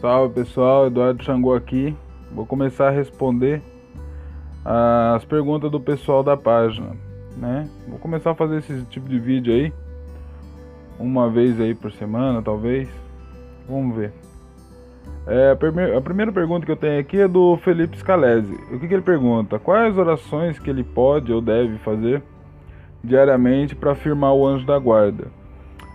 Salve pessoal, Eduardo Xangô aqui. Vou começar a responder as perguntas do pessoal da página, né? Vou começar a fazer esse tipo de vídeo aí, uma vez aí por semana, talvez. Vamos ver. É, a, primeira, a, primeira pergunta que eu tenho aqui é do Felipe Scalese. O que, que ele pergunta? Quais orações que ele pode ou deve fazer diariamente para afirmar o anjo da guarda?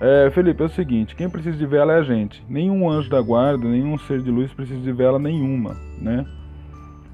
É, Felipe, é o seguinte, quem precisa de vela é a gente. Nenhum anjo da guarda, nenhum ser de luz precisa de vela nenhuma, né?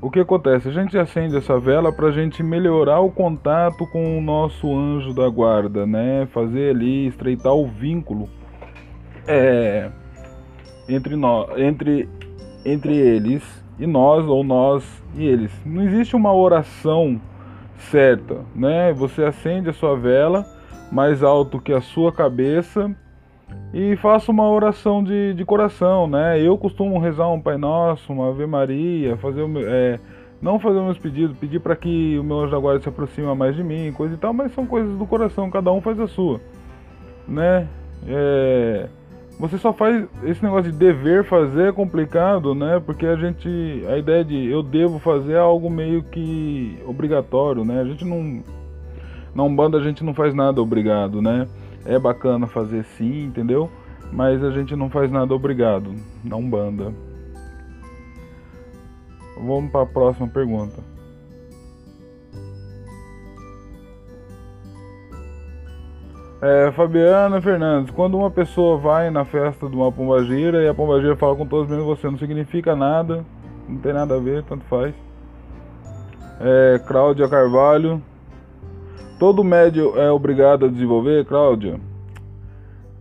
O que acontece? A gente acende essa vela para a gente melhorar o contato com o nosso anjo da guarda, né? Fazer ali, estreitar o vínculo é, entre, nós, entre, entre eles e nós, ou nós e eles. Não existe uma oração certa, né? Você acende a sua vela mais alto que a sua cabeça e faça uma oração de, de coração, né? Eu costumo rezar um Pai Nosso, uma Ave Maria, fazer é, não fazer meus pedidos, pedir para que o meu anjo da guarda se aproxime mais de mim, coisa e tal, mas são coisas do coração, cada um faz a sua, né? É, você só faz esse negócio de dever fazer é complicado, né? Porque a gente, a ideia de eu devo fazer é algo meio que obrigatório, né? A gente não na Umbanda a gente não faz nada obrigado, né? É bacana fazer sim, entendeu? Mas a gente não faz nada obrigado na Umbanda. Vamos para a próxima pergunta. É, Fabiana Fernandes, quando uma pessoa vai na festa de uma pombagira e a pombagira fala com todos menos você, não significa nada, não tem nada a ver, tanto faz. É, Cláudia Carvalho, Todo médio é obrigado a desenvolver, Cláudia?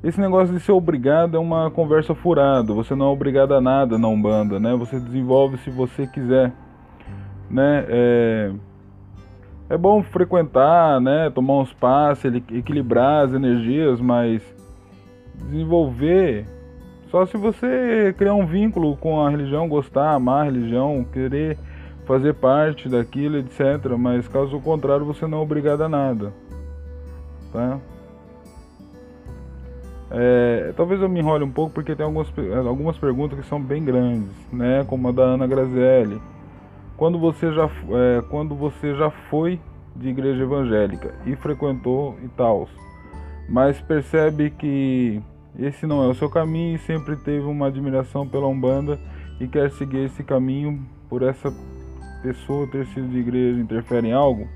Esse negócio de ser obrigado é uma conversa furada. Você não é obrigado a nada na Umbanda, né? Você desenvolve se você quiser, né? É, é bom frequentar, né? Tomar uns passes, equilibrar as energias, mas desenvolver só se você criar um vínculo com a religião, gostar, amar a religião, querer fazer parte daquilo, etc. Mas caso contrário, você não é obrigado a nada. Tá? É, talvez eu me enrole um pouco porque tem algumas, algumas perguntas que são bem grandes, né? Como a da Ana Grazielli. Quando você já, é, quando você já foi de igreja evangélica e frequentou e tal, mas percebe que esse não é o seu caminho e sempre teve uma admiração pela Umbanda e quer seguir esse caminho por essa pessoa ter sido de igreja interfere em algo?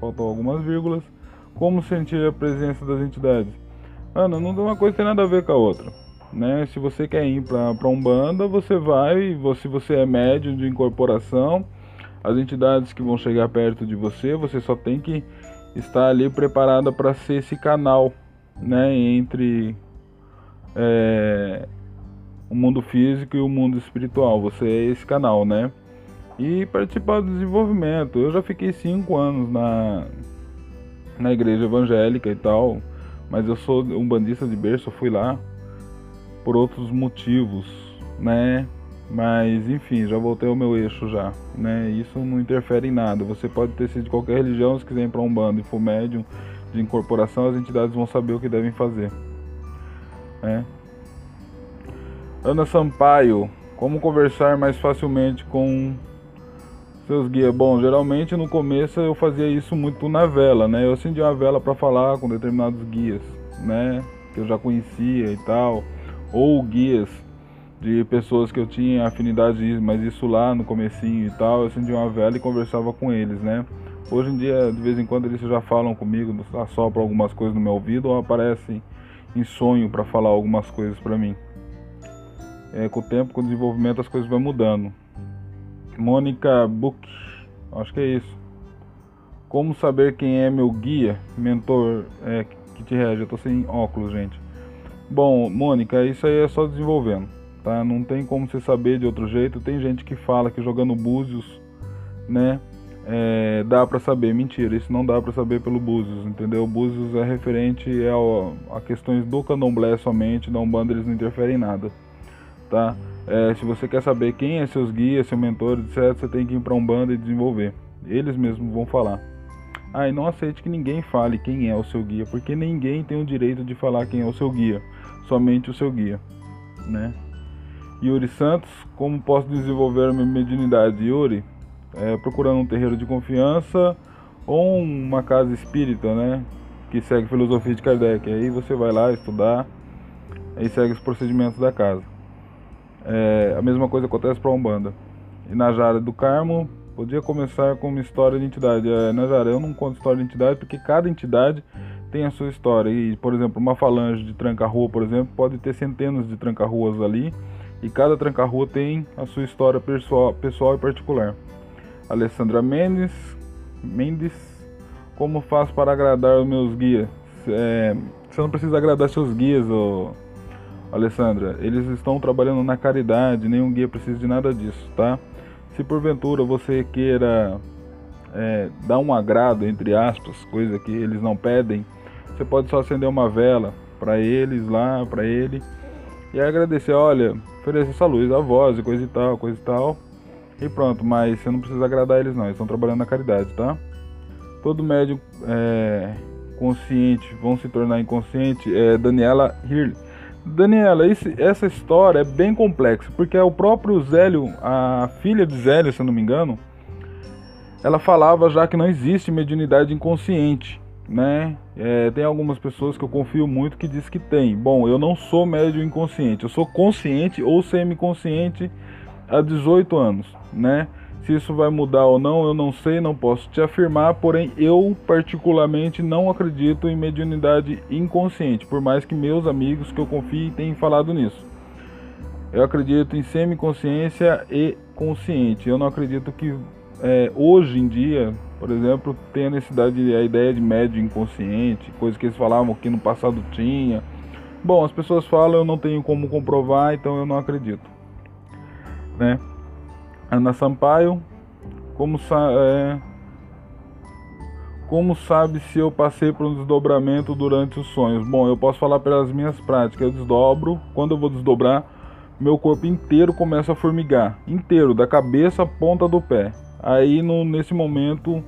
Faltam algumas vírgulas. Como sentir a presença das entidades? Ana, não uma coisa tem nada a ver com a outra. Né? Se você quer ir para um banda, você vai, se você é médium de incorporação, as entidades que vão chegar perto de você, você só tem que estar ali preparada para ser esse canal né, entre é, o mundo físico e o mundo espiritual. Você é esse canal, né? E participar do desenvolvimento. Eu já fiquei cinco anos na, na igreja evangélica e tal, mas eu sou um bandista de berço, eu fui lá por outros motivos, né? Mas enfim, já voltei ao meu eixo já, né? Isso não interfere em nada. Você pode ter sido de qualquer religião, se quiser ir para um bando e for médium de incorporação, as entidades vão saber o que devem fazer. Né? Ana Sampaio, como conversar mais facilmente com seus guias. Bom, geralmente no começo eu fazia isso muito na vela, né? Eu acendia uma vela para falar com determinados guias, né? Que eu já conhecia e tal, ou guias de pessoas que eu tinha afinidade, mas isso lá no comecinho e tal, eu acendia uma vela e conversava com eles, né? Hoje em dia, de vez em quando eles já falam comigo, assopram algumas coisas no meu ouvido ou aparecem em sonho para falar algumas coisas para mim. É, com o tempo, com o desenvolvimento, as coisas vão mudando. Mônica Book, acho que é isso. Como saber quem é meu guia, mentor é, que te rege? Eu tô sem óculos, gente. Bom, Mônica, isso aí é só desenvolvendo, tá? Não tem como você saber de outro jeito. Tem gente que fala que jogando búzios, né? É, dá para saber. Mentira, isso não dá para saber pelo búzios, entendeu? Búzios é referente a, a questões do candomblé somente, da Umbanda eles não interferem em nada, tá? É, se você quer saber quem é seus guias, seu mentor, etc., você tem que ir para um bando e desenvolver. Eles mesmos vão falar. Ah, e não aceite que ninguém fale quem é o seu guia, porque ninguém tem o direito de falar quem é o seu guia, somente o seu guia, né? Yuri Santos, como posso desenvolver a minha mediunidade? Yuri, é, procurando um terreiro de confiança ou uma casa espírita, né? Que segue filosofia de Kardec. Aí você vai lá estudar e segue os procedimentos da casa. É, a mesma coisa acontece para a Umbanda. E na Jara do Carmo, podia começar com uma história de entidade. É, na Jara, eu não conto história de entidade porque cada entidade tem a sua história. E, por exemplo, uma falange de tranca-rua, por exemplo, pode ter centenas de tranca-ruas ali. E cada tranca-rua tem a sua história pessoal, pessoal e particular. Alessandra Mendes, Mendes, como faço para agradar os meus guias? É, você não precisa agradar seus guias, ô, Alessandra. Eles estão trabalhando na caridade, nenhum guia precisa de nada disso, tá? Se porventura você queira é, dar um agrado, entre aspas, coisa que eles não pedem, você pode só acender uma vela para eles lá, para ele, e agradecer, olha, oferecer essa luz, a voz e coisa e tal, coisa e tal. E pronto, mas você não precisa agradar eles não, eles estão trabalhando na caridade, tá? Todo médium é, consciente vão se tornar inconsciente. É Daniela Hirle. Daniela, esse, essa história é bem complexa, porque é o próprio Zélio, a filha de Zélio, se não me engano, ela falava já que não existe mediunidade inconsciente, né? É, tem algumas pessoas que eu confio muito que diz que tem. Bom, eu não sou médium inconsciente, eu sou consciente ou semi-consciente há 18 anos, né? Se isso vai mudar ou não, eu não sei, não posso te afirmar, porém eu particularmente não acredito em mediunidade inconsciente, por mais que meus amigos que eu confie tenham falado nisso. Eu acredito em semiconsciência e consciente. Eu não acredito que é, hoje em dia, por exemplo, tenha necessidade, a ideia de médio inconsciente, coisa que eles falavam que no passado tinha. Bom, as pessoas falam, eu não tenho como comprovar, então eu não acredito. Né? Ana Sampaio, como, é, como sabe se eu passei por um desdobramento durante os sonhos? Bom, eu posso falar pelas minhas práticas. Eu desdobro, quando eu vou desdobrar, meu corpo inteiro começa a formigar, inteiro, da cabeça à ponta do pé. Aí no, nesse momento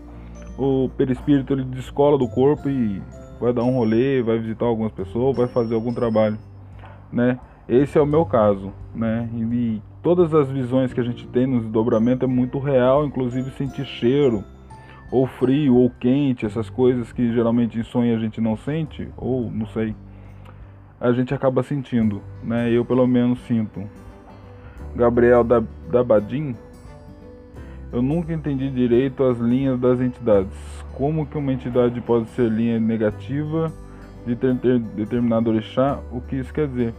o perispírito ele descola do corpo e vai dar um rolê, vai visitar algumas pessoas, vai fazer algum trabalho, né? Esse é o meu caso, né? E todas as visões que a gente tem no desdobramento é muito real, inclusive sentir cheiro, ou frio, ou quente, essas coisas que geralmente em sonho a gente não sente, ou não sei, a gente acaba sentindo, né? Eu pelo menos sinto. Gabriel da, da Badim eu nunca entendi direito as linhas das entidades. Como que uma entidade pode ser linha negativa de ter, ter determinado orixá? O que isso quer dizer?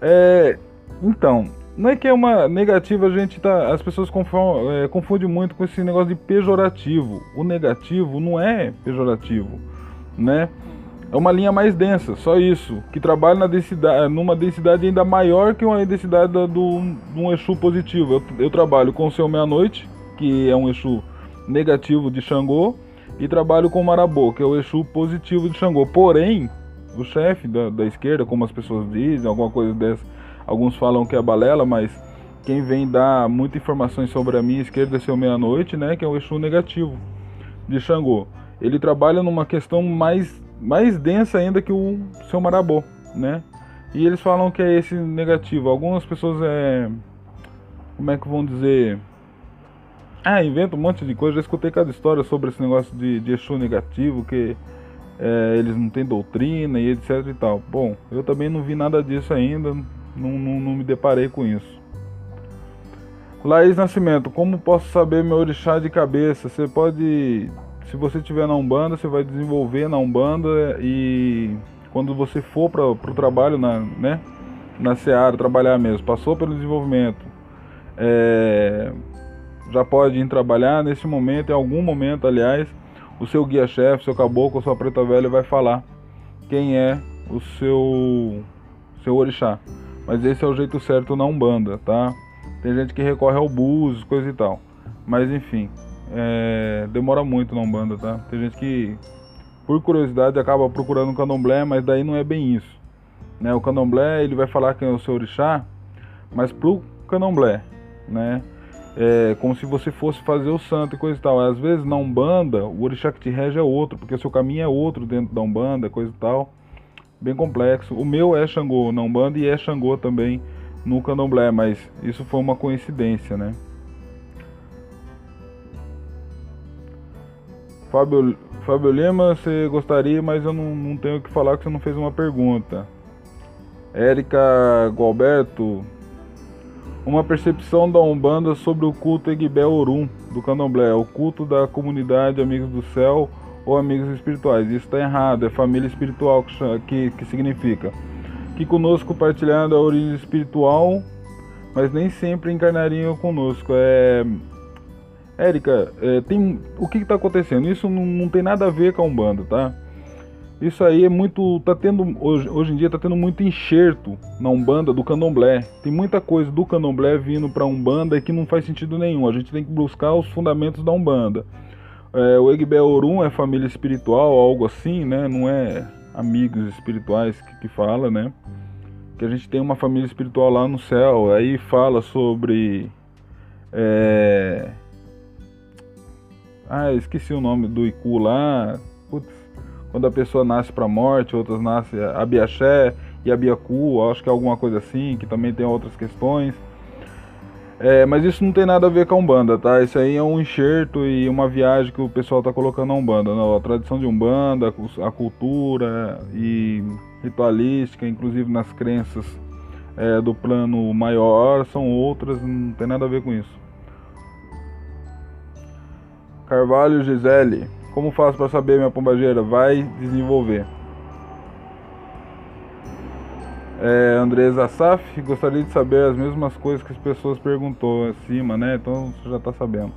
É, então, não é que é uma negativa, a gente tá. As pessoas confundem, é, confundem muito com esse negócio de pejorativo. O negativo não é pejorativo, né? É uma linha mais densa, só isso. Que trabalha na densidade, numa densidade ainda maior que uma densidade do, do um Exu positivo. Eu, eu trabalho com o seu meia-noite, que é um Exu negativo de Xangô, e trabalho com Marabô, que é o Exu positivo de Xangô. Porém, o chefe da, da esquerda, como as pessoas dizem, alguma coisa dessa, alguns falam que é balela, mas quem vem dar muitas informações sobre a minha esquerda seu meia-noite, né, que é o Exu negativo de Xangô. Ele trabalha numa questão mais, mais densa ainda que o seu Marabô, né? E eles falam que é esse negativo. Algumas pessoas é como é que vão dizer ah, inventa um monte de coisa. Já escutei cada história sobre esse negócio de, de Exu negativo, que é, eles não têm doutrina e etc e tal. Bom, eu também não vi nada disso ainda, não, não, não me deparei com isso. Laís Nascimento, como posso saber meu orixá de cabeça? Você pode, se você estiver na Umbanda, você vai desenvolver na Umbanda e quando você for para o trabalho na, né, na Seara, trabalhar mesmo, passou pelo desenvolvimento, é, já pode ir trabalhar nesse momento, em algum momento, aliás, o seu guia-chefe, seu caboclo, sua preta velha vai falar quem é o seu seu orixá. Mas esse é o jeito certo na Umbanda, tá? Tem gente que recorre ao búzios, coisa e tal. Mas enfim, é, demora muito na Umbanda, tá? Tem gente que, por curiosidade, acaba procurando o candomblé, mas daí não é bem isso. Né? O candomblé, ele vai falar quem é o seu orixá, mas pro candomblé, né? é, como se você fosse fazer o santo e coisa e tal. Às vezes na Umbanda, o orixá que te rege é outro, porque seu caminho é outro dentro da Umbanda, coisa e tal. Bem complexo. O meu é Xangô na Umbanda e é Xangô também no candomblé, mas isso foi uma coincidência, né? Fábio, Fábio Lima, você gostaria, mas eu não, não tenho o que falar que você não fez uma pergunta. Érica Gualberto, uma percepção da Umbanda sobre o culto Egbé Orum do Candomblé, o culto da comunidade Amigos do Céu ou Amigos Espirituais. Isso está errado, é família espiritual que, que, que significa. Que conosco compartilhando a origem espiritual, mas nem sempre encarnariam conosco. É Érica, é, tem o que está acontecendo? Isso não, não, tem nada a ver com a Umbanda, tá? Isso aí é muito, tá tendo hoje, hoje em dia tá tendo muito enxerto na Umbanda do Candomblé. Tem muita coisa do Candomblé vindo para Umbanda que não faz sentido nenhum. A gente tem que buscar os fundamentos da Umbanda. É, o Egbé Orum é família espiritual, algo assim, né? Não é amigos espirituais que, que fala, né? Que a gente tem uma família espiritual lá no céu. Aí fala sobre é, ah, esqueci o nome do Iku lá. Putz, quando a pessoa nasce para morte, outras nascem Abiaxé e Abiaku, acho que é alguma coisa assim, que também tem outras questões. É, mas isso não tem nada a ver com a Umbanda, tá? Isso aí é um enxerto e uma viagem que o pessoal tá colocando na Umbanda. Não, né? a tradição de Umbanda, a cultura e ritualística, inclusive nas crenças é, do plano maior, são outras, não tem nada a ver com isso. Carvalho Gisele. Como faço para saber, minha pombageira? Vai desenvolver. É, Andresa Saf, gostaria de saber as mesmas coisas que as pessoas perguntou acima, né? Então você já está sabendo.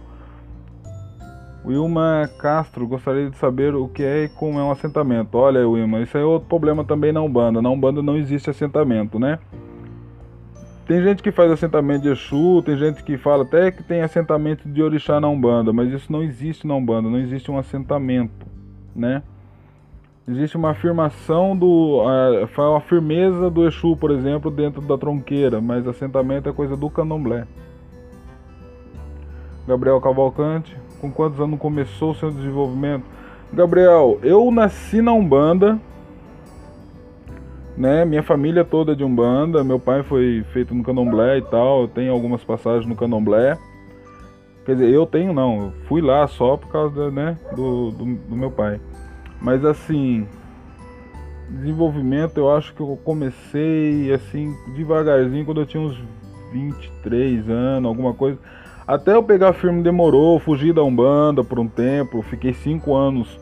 Wilma Castro, gostaria de saber o que é e como é um assentamento. Olha, Wilma, isso é outro problema também na Umbanda. Na Umbanda não existe assentamento, né? Tem gente que faz assentamento de Exu, tem gente que fala até que tem assentamento de Orixá na Umbanda, mas isso não existe na Umbanda, não existe um assentamento, né? Existe uma afirmação do. Uh, uma firmeza do Exu, por exemplo, dentro da tronqueira, mas assentamento é coisa do candomblé. Gabriel Cavalcante, com quantos anos começou o seu desenvolvimento? Gabriel, eu nasci na Umbanda, né? Minha família toda é de Umbanda, meu pai foi feito no Candomblé e tal, eu tenho algumas passagens no Candomblé. Quer dizer, eu tenho não, eu fui lá só por causa né, do, do, do meu pai. Mas assim, desenvolvimento eu acho que eu comecei assim devagarzinho quando eu tinha uns 23 anos, alguma coisa. Até eu pegar firme demorou, fugi da Umbanda por um tempo, fiquei 5 anos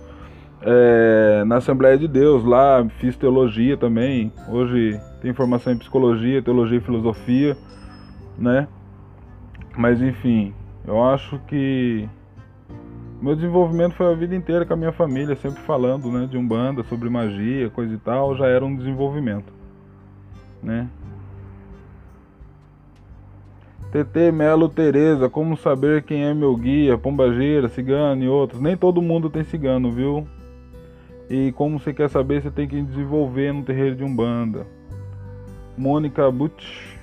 é, na Assembleia de Deus, lá fiz teologia também. Hoje tenho formação em psicologia, teologia e filosofia, né? Mas enfim, eu acho que meu desenvolvimento foi a vida inteira com a minha família, sempre falando, né, de umbanda, sobre magia, coisa e tal, já era um desenvolvimento, né? TT Melo Tereza, como saber quem é meu guia, pombageira, cigano e outros? Nem todo mundo tem cigano, viu? E como você quer saber, você tem que desenvolver no terreiro de Umbanda. Mônica Butch.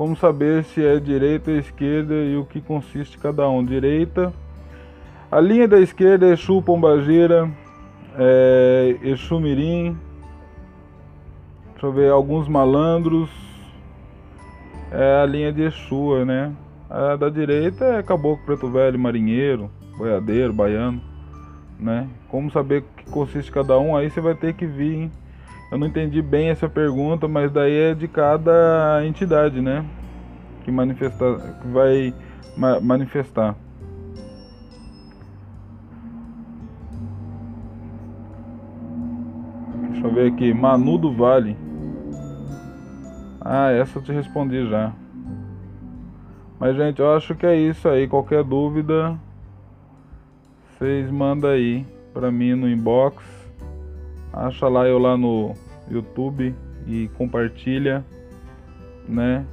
Como saber se é direita esquerda e o que consiste cada um? Direita. A linha da esquerda é Exu Pombagira, é Exu Mirim. Deixa eu ver, alguns malandros. É a linha de Exu, né? A da direita é Caboclo Preto Velho, Marinheiro, Boiadeiro, Baiano né? Como saber o que consiste cada um? Aí você vai ter que vir. Hein? Eu não entendi bem essa pergunta, mas daí é de cada entidade, né? Que manifesta, que vai ma manifestar. Deixa eu ver aqui, Manu do Vale. Ah, essa eu te respondi já. Mas gente, eu acho que é isso aí. Qualquer dúvida, vocês mandam aí para mim no inbox. Acha lá eu lá no YouTube e compartilha, né?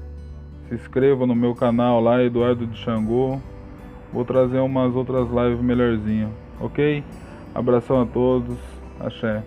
Se inscreva no meu canal lá, Eduardo de Xangô. Vou trazer umas outras lives melhorzinho, ok? Abração a todos, axé.